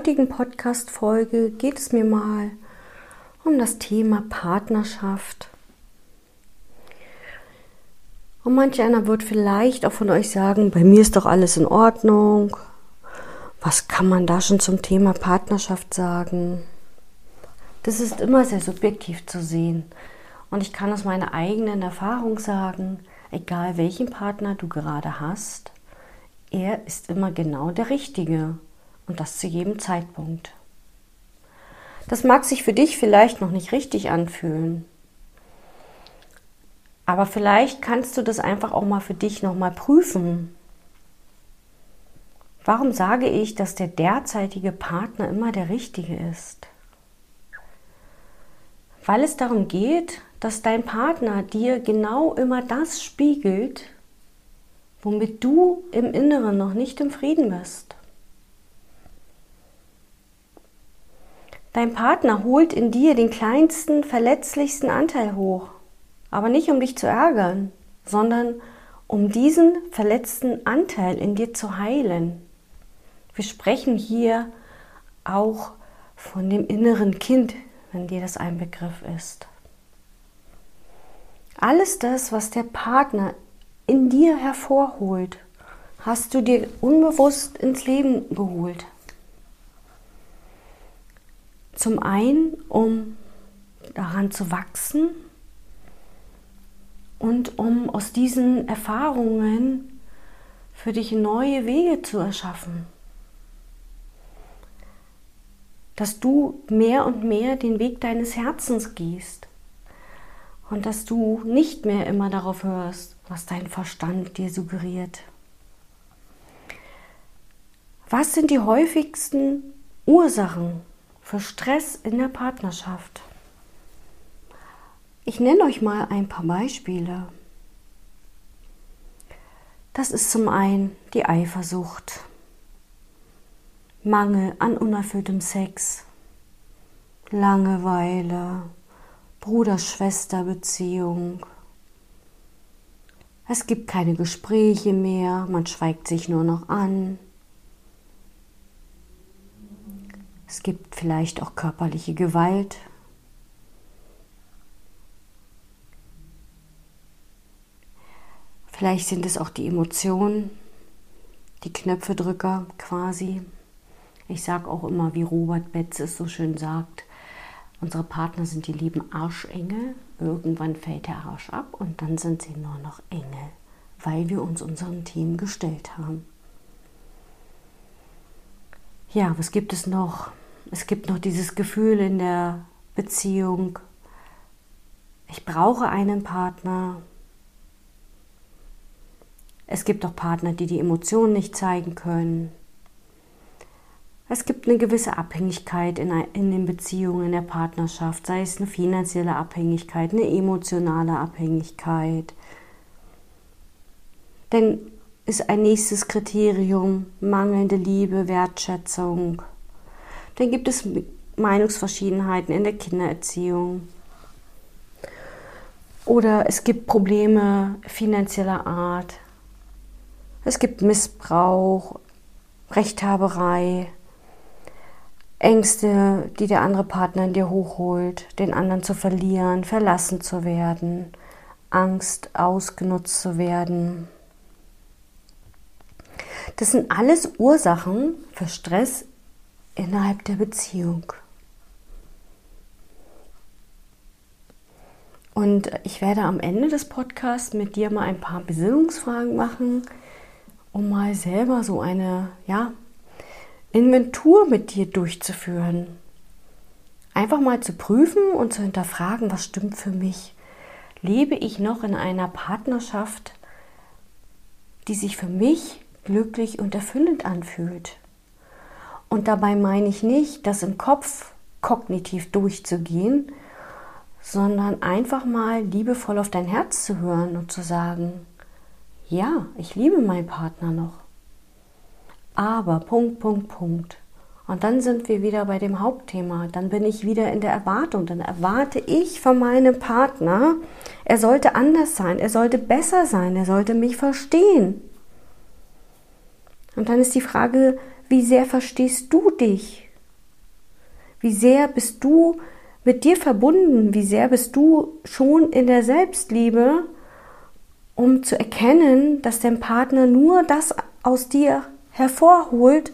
heutigen Podcast-Folge geht es mir mal um das Thema Partnerschaft. Und manch einer wird vielleicht auch von euch sagen, bei mir ist doch alles in Ordnung, was kann man da schon zum Thema Partnerschaft sagen? Das ist immer sehr subjektiv zu sehen. Und ich kann aus meiner eigenen Erfahrung sagen, egal welchen Partner du gerade hast, er ist immer genau der Richtige. Und das zu jedem Zeitpunkt. Das mag sich für dich vielleicht noch nicht richtig anfühlen. Aber vielleicht kannst du das einfach auch mal für dich nochmal prüfen. Warum sage ich, dass der derzeitige Partner immer der richtige ist? Weil es darum geht, dass dein Partner dir genau immer das spiegelt, womit du im Inneren noch nicht im Frieden bist. Dein Partner holt in dir den kleinsten, verletzlichsten Anteil hoch, aber nicht um dich zu ärgern, sondern um diesen verletzten Anteil in dir zu heilen. Wir sprechen hier auch von dem inneren Kind, wenn dir das ein Begriff ist. Alles das, was der Partner in dir hervorholt, hast du dir unbewusst ins Leben geholt. Zum einen, um daran zu wachsen und um aus diesen Erfahrungen für dich neue Wege zu erschaffen dass du mehr und mehr den Weg deines Herzens gehst und dass du nicht mehr immer darauf hörst, was dein Verstand dir suggeriert. Was sind die häufigsten Ursachen für Stress in der Partnerschaft? Ich nenne euch mal ein paar Beispiele. Das ist zum einen die Eifersucht. Mangel an unerfülltem Sex, Langeweile, Bruder-Schwester-Beziehung. Es gibt keine Gespräche mehr, man schweigt sich nur noch an. Es gibt vielleicht auch körperliche Gewalt. Vielleicht sind es auch die Emotionen, die Knöpfedrücker quasi. Ich sage auch immer, wie Robert Betz es so schön sagt, unsere Partner sind die lieben Arschengel. Irgendwann fällt der Arsch ab und dann sind sie nur noch Engel, weil wir uns unserem Team gestellt haben. Ja, was gibt es noch? Es gibt noch dieses Gefühl in der Beziehung, ich brauche einen Partner. Es gibt auch Partner, die die Emotionen nicht zeigen können. Es gibt eine gewisse Abhängigkeit in, in den Beziehungen, in der Partnerschaft, sei es eine finanzielle Abhängigkeit, eine emotionale Abhängigkeit. Denn ist ein nächstes Kriterium mangelnde Liebe, Wertschätzung. Dann gibt es Meinungsverschiedenheiten in der Kindererziehung. Oder es gibt Probleme finanzieller Art. Es gibt Missbrauch, Rechthaberei, Ängste, die der andere Partner in dir hochholt, den anderen zu verlieren, verlassen zu werden, Angst, ausgenutzt zu werden. Das sind alles Ursachen für Stress innerhalb der Beziehung. Und ich werde am Ende des Podcasts mit dir mal ein paar Besinnungsfragen machen, um mal selber so eine, ja, Inventur mit dir durchzuführen. Einfach mal zu prüfen und zu hinterfragen, was stimmt für mich. Lebe ich noch in einer Partnerschaft, die sich für mich glücklich und erfüllend anfühlt? Und dabei meine ich nicht, das im Kopf kognitiv durchzugehen, sondern einfach mal liebevoll auf dein Herz zu hören und zu sagen, ja, ich liebe meinen Partner noch. Aber Punkt, Punkt, Punkt. Und dann sind wir wieder bei dem Hauptthema. Dann bin ich wieder in der Erwartung. Dann erwarte ich von meinem Partner, er sollte anders sein, er sollte besser sein, er sollte mich verstehen. Und dann ist die Frage, wie sehr verstehst du dich? Wie sehr bist du mit dir verbunden? Wie sehr bist du schon in der Selbstliebe, um zu erkennen, dass dein Partner nur das aus dir hervorholt,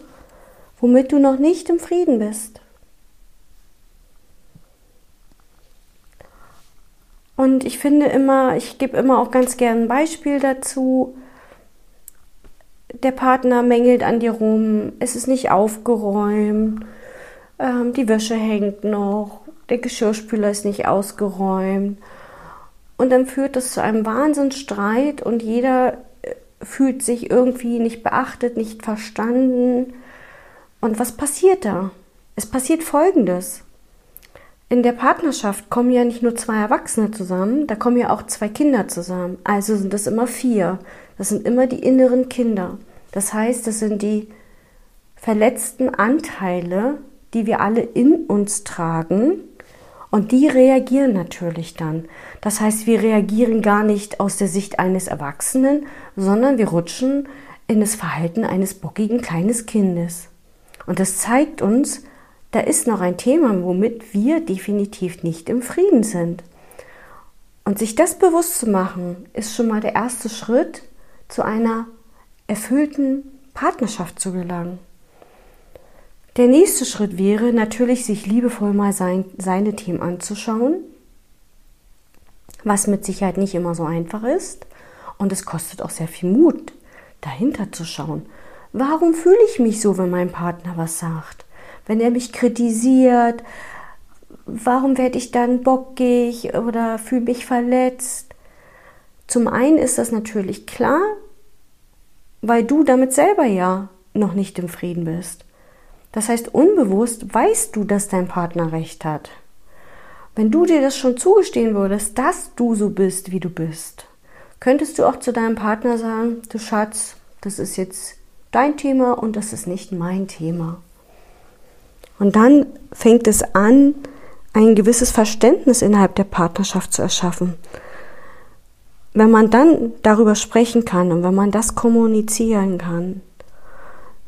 womit du noch nicht im Frieden bist. Und ich finde immer, ich gebe immer auch ganz gerne ein Beispiel dazu. Der Partner mängelt an dir rum, es ist nicht aufgeräumt, ähm, die Wäsche hängt noch, der Geschirrspüler ist nicht ausgeräumt. Und dann führt das zu einem Wahnsinnsstreit und jeder äh, fühlt sich irgendwie nicht beachtet, nicht verstanden. Und was passiert da? Es passiert Folgendes. In der Partnerschaft kommen ja nicht nur zwei Erwachsene zusammen, da kommen ja auch zwei Kinder zusammen. Also sind das immer vier. Das sind immer die inneren Kinder. Das heißt, das sind die verletzten Anteile, die wir alle in uns tragen. Und die reagieren natürlich dann. Das heißt, wir reagieren gar nicht aus der Sicht eines Erwachsenen, sondern wir rutschen in das Verhalten eines bockigen kleines Kindes. Und das zeigt uns, da ist noch ein Thema, womit wir definitiv nicht im Frieden sind. Und sich das bewusst zu machen, ist schon mal der erste Schritt zu einer erfüllten Partnerschaft zu gelangen. Der nächste Schritt wäre natürlich, sich liebevoll mal sein, seine Themen anzuschauen, was mit Sicherheit nicht immer so einfach ist. Und es kostet auch sehr viel Mut, dahinter zu schauen. Warum fühle ich mich so, wenn mein Partner was sagt? Wenn er mich kritisiert, warum werde ich dann bockig oder fühle mich verletzt? Zum einen ist das natürlich klar, weil du damit selber ja noch nicht im Frieden bist. Das heißt, unbewusst weißt du, dass dein Partner recht hat. Wenn du dir das schon zugestehen würdest, dass du so bist, wie du bist, könntest du auch zu deinem Partner sagen, du Schatz, das ist jetzt dein Thema und das ist nicht mein Thema. Und dann fängt es an, ein gewisses Verständnis innerhalb der Partnerschaft zu erschaffen. Wenn man dann darüber sprechen kann und wenn man das kommunizieren kann,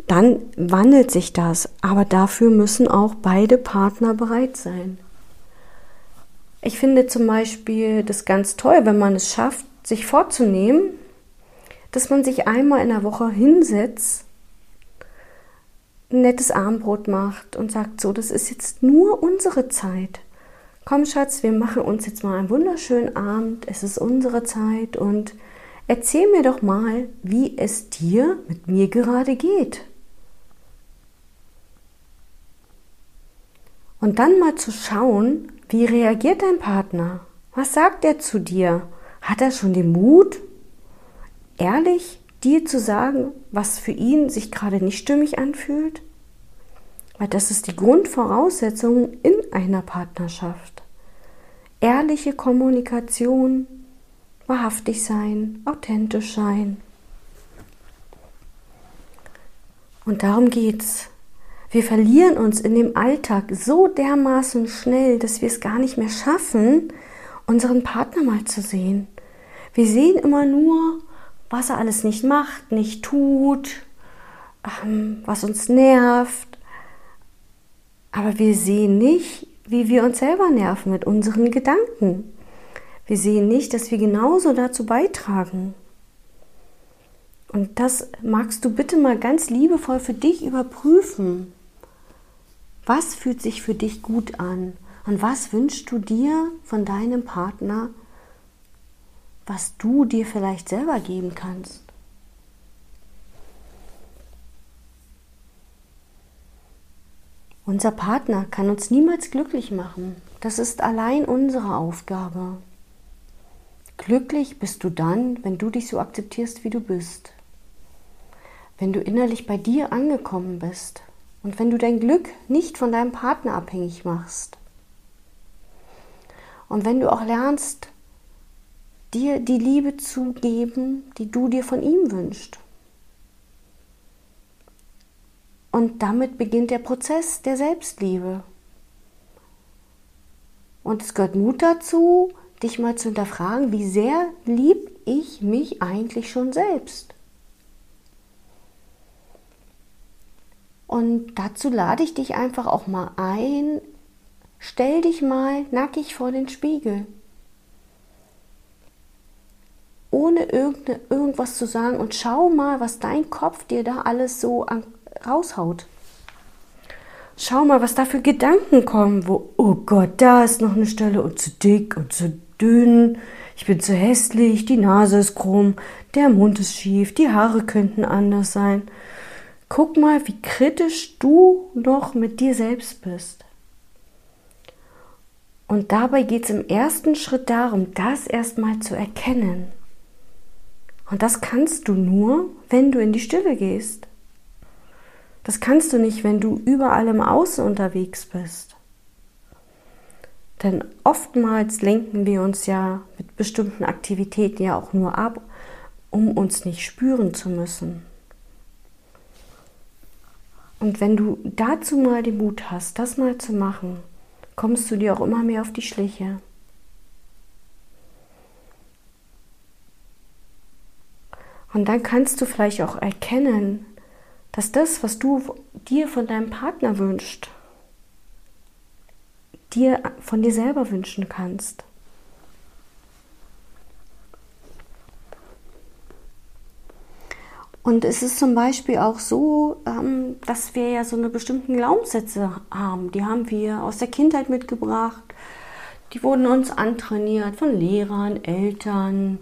dann wandelt sich das. Aber dafür müssen auch beide Partner bereit sein. Ich finde zum Beispiel das ganz toll, wenn man es schafft, sich vorzunehmen, dass man sich einmal in der Woche hinsetzt, ein nettes Abendbrot macht und sagt, so, das ist jetzt nur unsere Zeit. Komm, Schatz, wir machen uns jetzt mal einen wunderschönen Abend. Es ist unsere Zeit und erzähl mir doch mal, wie es dir mit mir gerade geht. Und dann mal zu schauen, wie reagiert dein Partner? Was sagt er zu dir? Hat er schon den Mut, ehrlich dir zu sagen, was für ihn sich gerade nicht stimmig anfühlt? Weil das ist die Grundvoraussetzung in einer Partnerschaft. Ehrliche Kommunikation, wahrhaftig sein, authentisch sein. Und darum geht's. Wir verlieren uns in dem Alltag so dermaßen schnell, dass wir es gar nicht mehr schaffen, unseren Partner mal zu sehen. Wir sehen immer nur, was er alles nicht macht, nicht tut, ähm, was uns nervt. Aber wir sehen nicht, wie wir uns selber nerven mit unseren Gedanken. Wir sehen nicht, dass wir genauso dazu beitragen. Und das magst du bitte mal ganz liebevoll für dich überprüfen. Was fühlt sich für dich gut an? Und was wünschst du dir von deinem Partner was du dir vielleicht selber geben kannst. Unser Partner kann uns niemals glücklich machen. Das ist allein unsere Aufgabe. Glücklich bist du dann, wenn du dich so akzeptierst, wie du bist. Wenn du innerlich bei dir angekommen bist und wenn du dein Glück nicht von deinem Partner abhängig machst. Und wenn du auch lernst, dir die Liebe zu geben, die du dir von ihm wünschst. Und damit beginnt der Prozess der Selbstliebe. Und es gehört Mut dazu, dich mal zu hinterfragen, wie sehr lieb ich mich eigentlich schon selbst. Und dazu lade ich dich einfach auch mal ein, stell dich mal nackig vor den Spiegel. Ohne irgendwas zu sagen und schau mal, was dein Kopf dir da alles so raushaut. Schau mal, was da für Gedanken kommen, wo, oh Gott, da ist noch eine Stelle und zu dick und zu dünn, ich bin zu hässlich, die Nase ist krumm, der Mund ist schief, die Haare könnten anders sein. Guck mal, wie kritisch du noch mit dir selbst bist. Und dabei geht es im ersten Schritt darum, das erstmal zu erkennen. Und das kannst du nur, wenn du in die Stille gehst. Das kannst du nicht, wenn du überall im Außen unterwegs bist. Denn oftmals lenken wir uns ja mit bestimmten Aktivitäten ja auch nur ab, um uns nicht spüren zu müssen. Und wenn du dazu mal den Mut hast, das mal zu machen, kommst du dir auch immer mehr auf die Schliche. Und dann kannst du vielleicht auch erkennen, dass das, was du dir von deinem Partner wünschst, dir von dir selber wünschen kannst. Und es ist zum Beispiel auch so, ähm, dass wir ja so eine bestimmten Glaubenssätze haben. Die haben wir aus der Kindheit mitgebracht. Die wurden uns antrainiert von Lehrern, Eltern,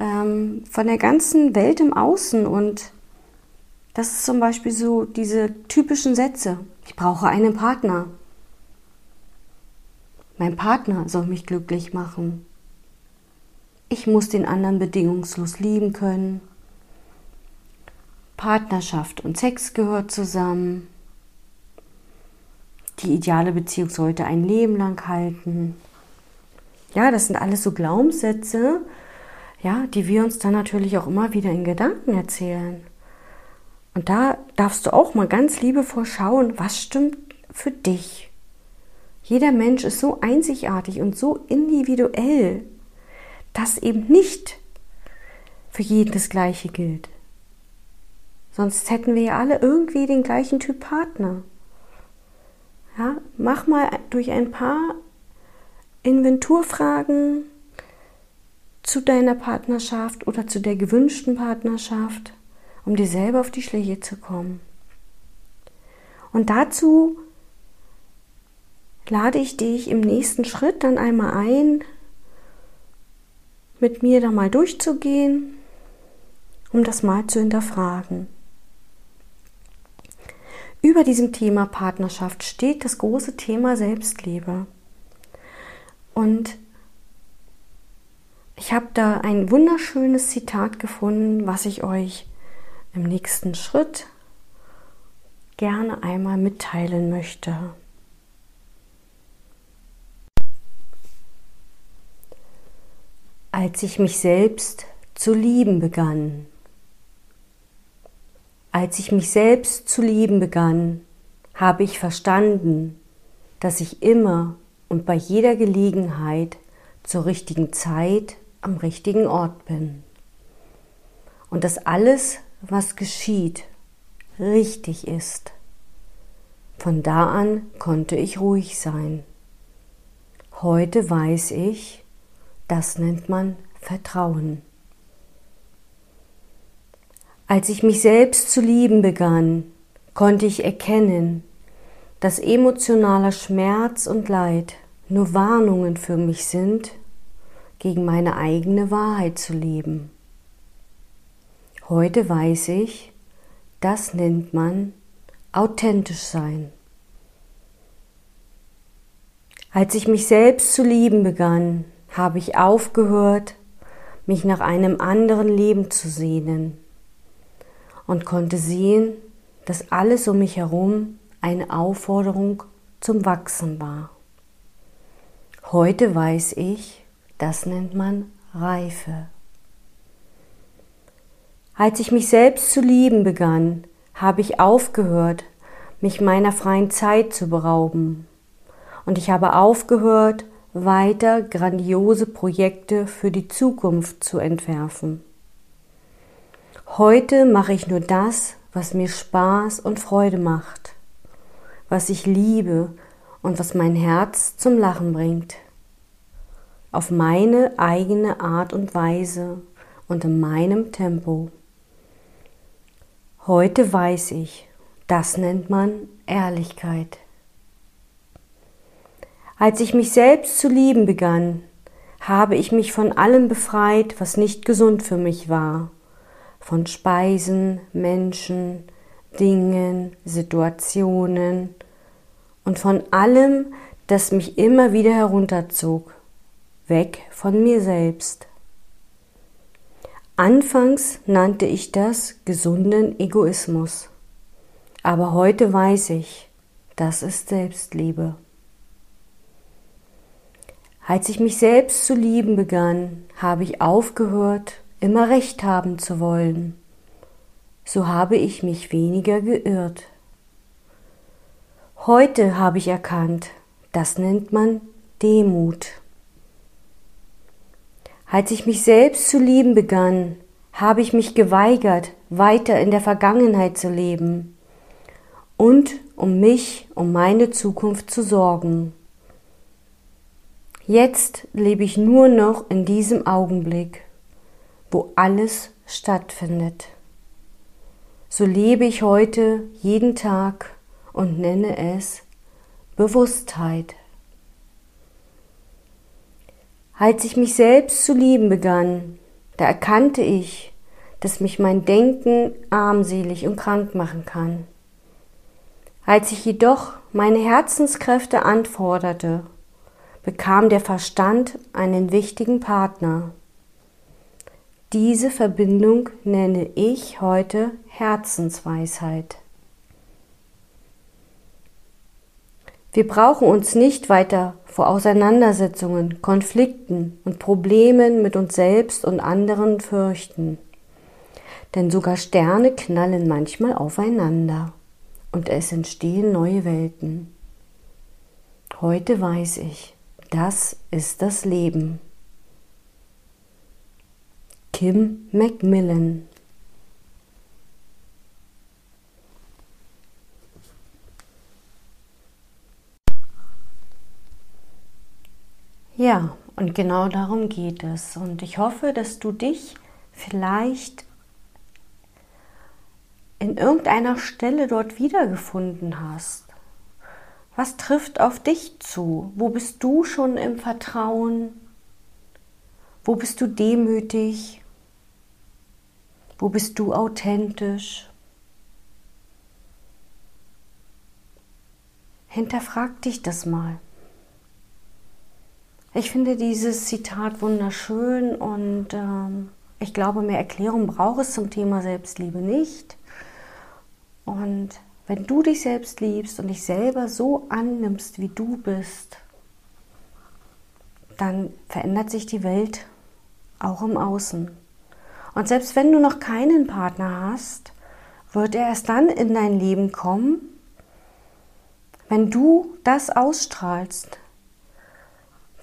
ähm, von der ganzen Welt im Außen. Und das ist zum Beispiel so diese typischen Sätze. Ich brauche einen Partner. Mein Partner soll mich glücklich machen. Ich muss den anderen bedingungslos lieben können. Partnerschaft und Sex gehört zusammen. Die ideale Beziehung sollte ein Leben lang halten. Ja, das sind alles so Glaubenssätze, ja, die wir uns dann natürlich auch immer wieder in Gedanken erzählen. Und da darfst du auch mal ganz liebevoll schauen, was stimmt für dich. Jeder Mensch ist so einzigartig und so individuell, dass eben nicht für jeden das Gleiche gilt. Sonst hätten wir ja alle irgendwie den gleichen Typ Partner. Ja, mach mal durch ein paar Inventurfragen zu deiner Partnerschaft oder zu der gewünschten Partnerschaft, um dir selber auf die Schläge zu kommen. Und dazu lade ich dich im nächsten Schritt dann einmal ein, mit mir da mal durchzugehen, um das mal zu hinterfragen. Über diesem Thema Partnerschaft steht das große Thema Selbstliebe. Und ich habe da ein wunderschönes Zitat gefunden, was ich euch im nächsten Schritt gerne einmal mitteilen möchte. Als ich mich selbst zu lieben begann, als ich mich selbst zu lieben begann, habe ich verstanden, dass ich immer und bei jeder Gelegenheit zur richtigen Zeit am richtigen Ort bin. Und dass alles, was geschieht, richtig ist. Von da an konnte ich ruhig sein. Heute weiß ich, das nennt man Vertrauen. Als ich mich selbst zu lieben begann, konnte ich erkennen, dass emotionaler Schmerz und Leid nur Warnungen für mich sind, gegen meine eigene Wahrheit zu leben. Heute weiß ich, das nennt man authentisch sein. Als ich mich selbst zu lieben begann, habe ich aufgehört, mich nach einem anderen Leben zu sehnen und konnte sehen, dass alles um mich herum eine Aufforderung zum Wachsen war. Heute weiß ich, das nennt man Reife. Als ich mich selbst zu lieben begann, habe ich aufgehört, mich meiner freien Zeit zu berauben. Und ich habe aufgehört, weiter grandiose Projekte für die Zukunft zu entwerfen. Heute mache ich nur das, was mir Spaß und Freude macht, was ich liebe und was mein Herz zum Lachen bringt. Auf meine eigene Art und Weise und in meinem Tempo. Heute weiß ich, das nennt man Ehrlichkeit. Als ich mich selbst zu lieben begann, habe ich mich von allem befreit, was nicht gesund für mich war. Von Speisen, Menschen, Dingen, Situationen und von allem, das mich immer wieder herunterzog, weg von mir selbst. Anfangs nannte ich das gesunden Egoismus, aber heute weiß ich, das ist Selbstliebe. Als ich mich selbst zu lieben begann, habe ich aufgehört, immer recht haben zu wollen. So habe ich mich weniger geirrt. Heute habe ich erkannt, das nennt man Demut. Als ich mich selbst zu lieben begann, habe ich mich geweigert, weiter in der Vergangenheit zu leben und um mich, um meine Zukunft zu sorgen. Jetzt lebe ich nur noch in diesem Augenblick, wo alles stattfindet. So lebe ich heute jeden Tag und nenne es Bewusstheit. Als ich mich selbst zu lieben begann, da erkannte ich, dass mich mein Denken armselig und krank machen kann. Als ich jedoch meine Herzenskräfte anforderte bekam der Verstand einen wichtigen Partner. Diese Verbindung nenne ich heute Herzensweisheit. Wir brauchen uns nicht weiter vor Auseinandersetzungen, Konflikten und Problemen mit uns selbst und anderen fürchten. Denn sogar Sterne knallen manchmal aufeinander und es entstehen neue Welten. Heute weiß ich, das ist das Leben. Kim Macmillan Ja, und genau darum geht es. Und ich hoffe, dass du dich vielleicht in irgendeiner Stelle dort wiedergefunden hast. Was trifft auf dich zu? Wo bist du schon im Vertrauen? Wo bist du demütig? Wo bist du authentisch? Hinterfrag dich das mal. Ich finde dieses Zitat wunderschön und ähm, ich glaube, mehr Erklärung braucht es zum Thema Selbstliebe nicht. Und wenn du dich selbst liebst und dich selber so annimmst, wie du bist, dann verändert sich die Welt auch im Außen. Und selbst wenn du noch keinen Partner hast, wird er erst dann in dein Leben kommen, wenn du das ausstrahlst.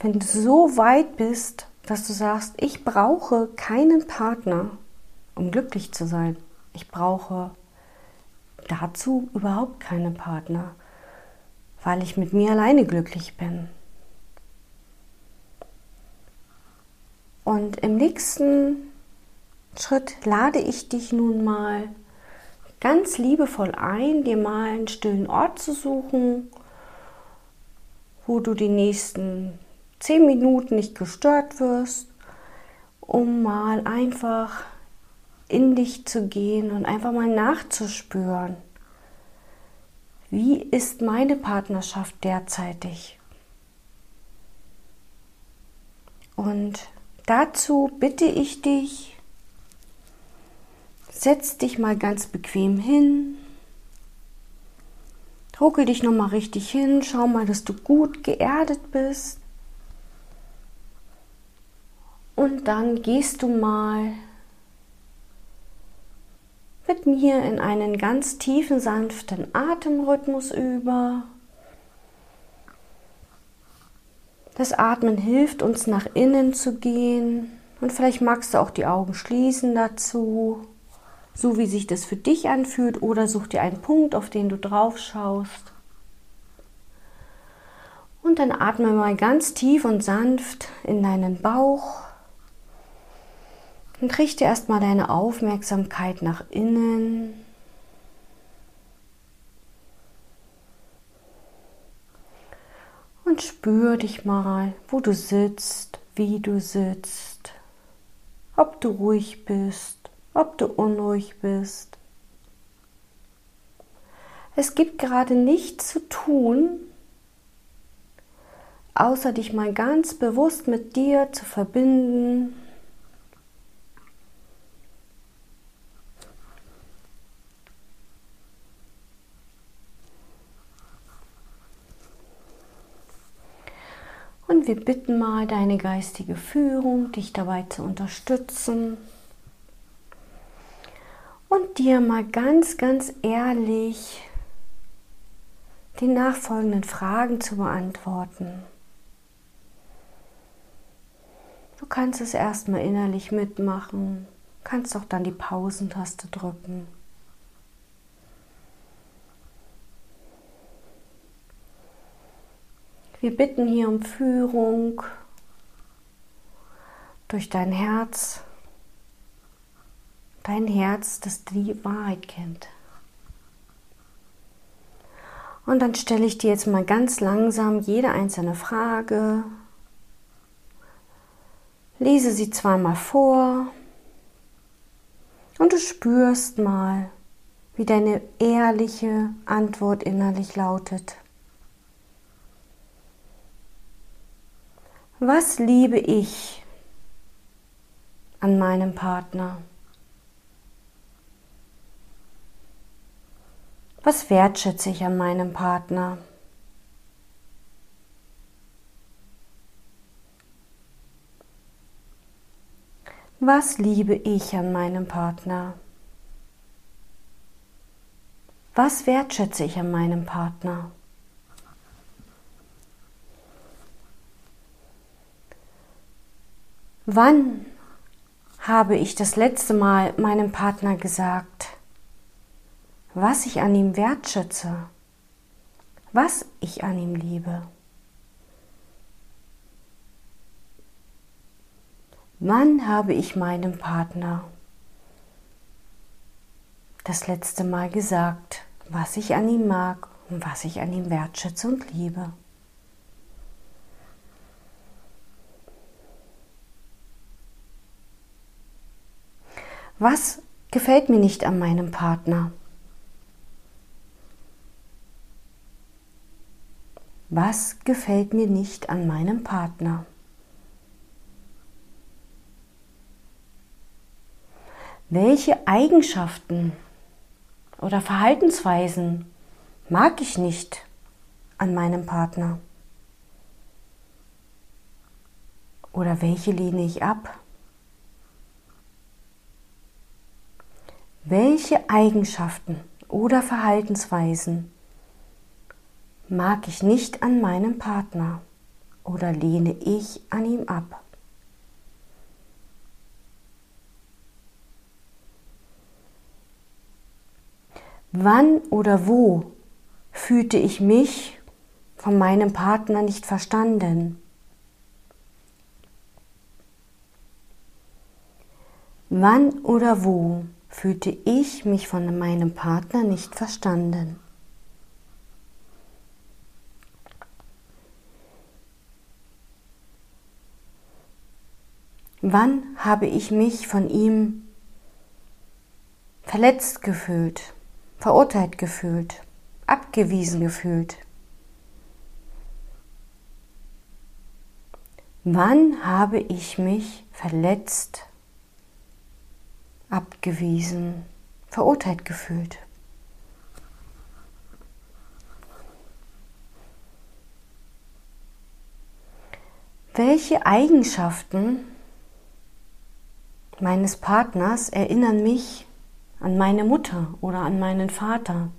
Wenn du so weit bist, dass du sagst, ich brauche keinen Partner, um glücklich zu sein. Ich brauche dazu überhaupt keine Partner, weil ich mit mir alleine glücklich bin. Und im nächsten Schritt lade ich dich nun mal ganz liebevoll ein, dir mal einen stillen Ort zu suchen, wo du die nächsten zehn Minuten nicht gestört wirst, um mal einfach in dich zu gehen und einfach mal nachzuspüren. Wie ist meine Partnerschaft derzeitig? Und dazu bitte ich dich, setz dich mal ganz bequem hin, ruckel dich nochmal richtig hin, schau mal, dass du gut geerdet bist. Und dann gehst du mal mit mir in einen ganz tiefen, sanften Atemrhythmus über. Das Atmen hilft uns nach innen zu gehen und vielleicht magst du auch die Augen schließen dazu, so wie sich das für dich anfühlt oder such dir einen Punkt, auf den du drauf schaust. Und dann atme mal ganz tief und sanft in deinen Bauch und richte erstmal deine Aufmerksamkeit nach innen. Und spür dich mal, wo du sitzt, wie du sitzt, ob du ruhig bist, ob du unruhig bist. Es gibt gerade nichts zu tun, außer dich mal ganz bewusst mit dir zu verbinden Wir bitten mal deine geistige Führung, dich dabei zu unterstützen und dir mal ganz, ganz ehrlich die nachfolgenden Fragen zu beantworten. Du kannst es erstmal innerlich mitmachen, kannst auch dann die Pausentaste drücken. Wir bitten hier um Führung durch dein Herz, dein Herz, das die Wahrheit kennt. Und dann stelle ich dir jetzt mal ganz langsam jede einzelne Frage, lese sie zweimal vor und du spürst mal, wie deine ehrliche Antwort innerlich lautet. Was liebe ich an meinem Partner? Was wertschätze ich an meinem Partner? Was liebe ich an meinem Partner? Was wertschätze ich an meinem Partner? Wann habe ich das letzte Mal meinem Partner gesagt, was ich an ihm wertschätze, was ich an ihm liebe? Wann habe ich meinem Partner das letzte Mal gesagt, was ich an ihm mag und was ich an ihm wertschätze und liebe? Was gefällt mir nicht an meinem Partner? Was gefällt mir nicht an meinem Partner? Welche Eigenschaften oder Verhaltensweisen mag ich nicht an meinem Partner? Oder welche lehne ich ab? Welche Eigenschaften oder Verhaltensweisen mag ich nicht an meinem Partner oder lehne ich an ihm ab? Wann oder wo fühlte ich mich von meinem Partner nicht verstanden? Wann oder wo fühlte ich mich von meinem Partner nicht verstanden. Wann habe ich mich von ihm verletzt gefühlt, verurteilt gefühlt, abgewiesen gefühlt? Wann habe ich mich verletzt abgewiesen, verurteilt gefühlt. Welche Eigenschaften meines Partners erinnern mich an meine Mutter oder an meinen Vater?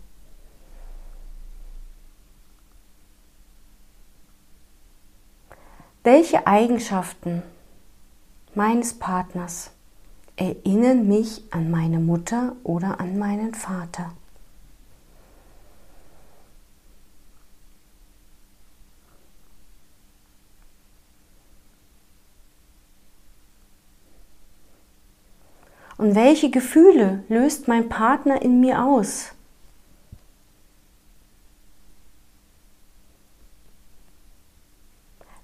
Welche Eigenschaften meines Partners erinnern mich an meine Mutter oder an meinen Vater? Und welche Gefühle löst mein Partner in mir aus?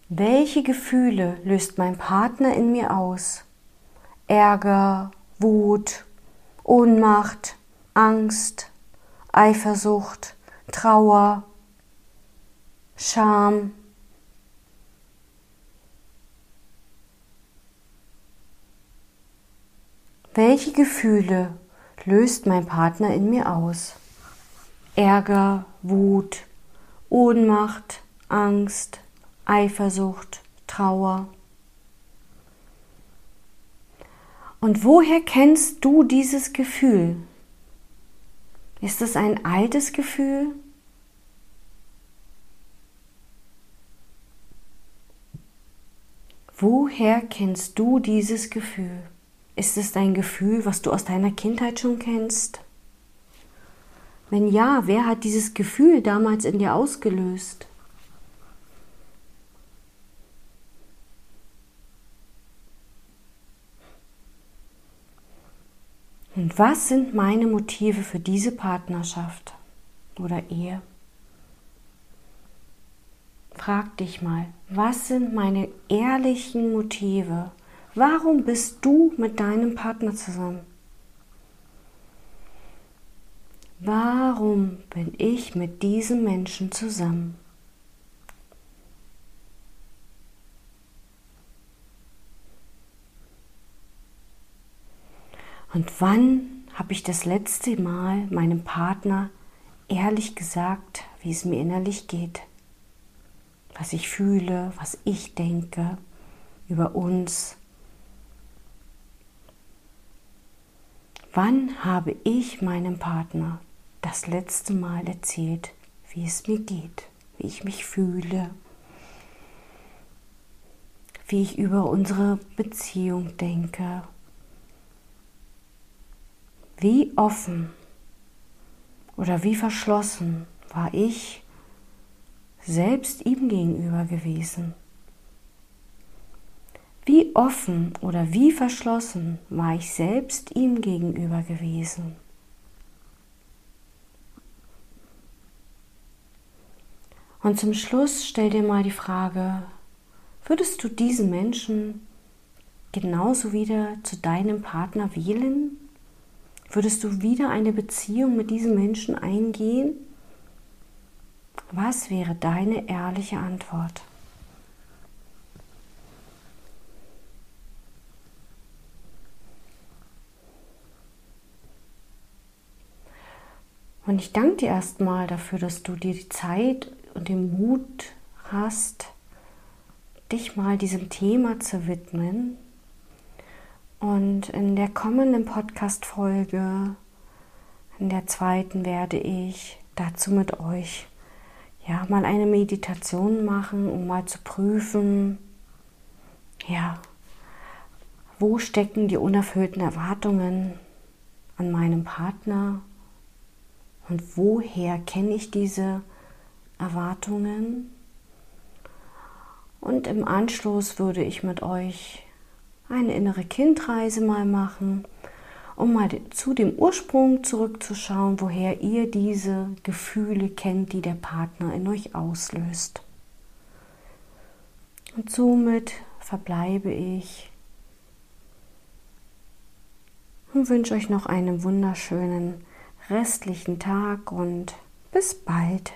Welche Gefühle löst mein Partner in mir aus? Ärger, Wut, Ohnmacht, Angst, Eifersucht, Trauer, Scham. Welche Gefühle löst mein Partner in mir aus? Ärger, Wut, Ohnmacht, Angst, Eifersucht, Trauer. Und woher kennst du dieses Gefühl? Ist es ein altes Gefühl? Woher kennst du dieses Gefühl? Ist es ein Gefühl, was du aus deiner Kindheit schon kennst? Wenn ja, wer hat dieses Gefühl damals in dir ausgelöst? Und was sind meine Motive für diese Partnerschaft oder Ehe? Frag dich mal, was sind meine ehrlichen Motive? Warum bist du mit deinem Partner zusammen? Warum bin ich mit diesem Menschen zusammen? Und wann habe ich das letzte Mal meinem Partner ehrlich gesagt, wie es mir innerlich geht? Was ich fühle, was ich denke über uns. Wann habe ich meinem Partner das letzte Mal erzählt, wie es mir geht, wie ich mich fühle, wie ich über unsere Beziehung denke wie offen oder wie verschlossen war ich selbst ihm gegenüber gewesen? Wie offen oder wie verschlossen war ich selbst ihm gegenüber gewesen? Und zum Schluss stell dir mal die Frage, würdest du diesen Menschen genauso wieder zu deinem Partner wählen? Würdest du wieder eine Beziehung mit diesem Menschen eingehen? Was wäre deine ehrliche Antwort? Und ich danke dir erstmal dafür, dass du dir die Zeit und den Mut hast, dich mal diesem Thema zu widmen, und in der kommenden Podcast-Folge, in der zweiten, werde ich dazu mit euch ja mal eine Meditation machen, um mal zu prüfen, ja, wo stecken die unerfüllten Erwartungen an meinem Partner und woher kenne ich diese Erwartungen? Und im Anschluss würde ich mit euch eine innere Kindreise mal machen, um mal zu dem Ursprung zurückzuschauen, woher ihr diese Gefühle kennt, die der Partner in euch auslöst. Und somit verbleibe ich und wünsche euch noch einen wunderschönen restlichen Tag und bis bald.